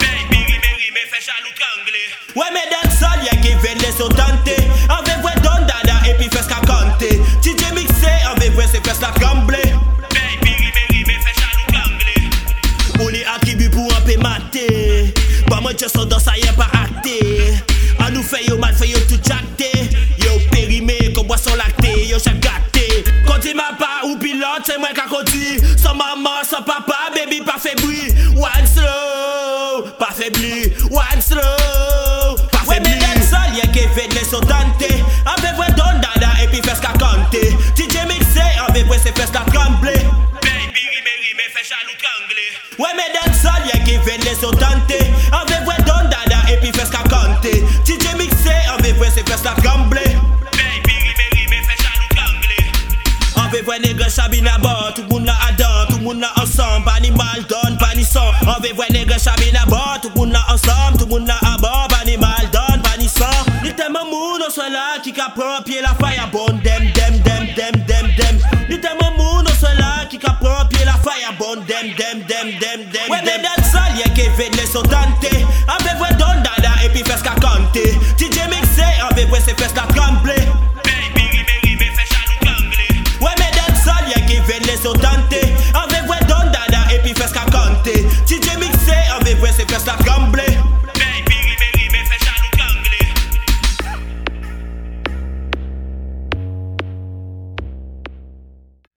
Baby rime rime fait jaloux trangler Ouais mais dans sol y'a qui vient les sautanter tje son dan sa yen pa akte An nou fe yo mal fe yo tout jakte Yo perime kon boason lakte Yo chak gate Konti ma pa ou pilote se mwen ka konti San maman, san papa, baby pa febri One slow, pa febri One slow. Ve vwe negre chabin a bon Tout moun nan adan, tout moun nan ansan ni mal don, pa ni son An ve vwe negre chabin a Tout moun nan ansan, tout moun nan aban Pa ni mal don, pa ni son Ni teman moun an swen la ki ka pran Pye la fay bon dem, dem, dem, dem, dem, dem. Ni teman moun an swen la ki ka pran Pye la fay a bon dem, dem, dem, dem, dem. Wè ne dan sal ye ke ve ne son An ve vwe don dada epi fes ka kante DJ Mixé an ve vwe se fes la yo tan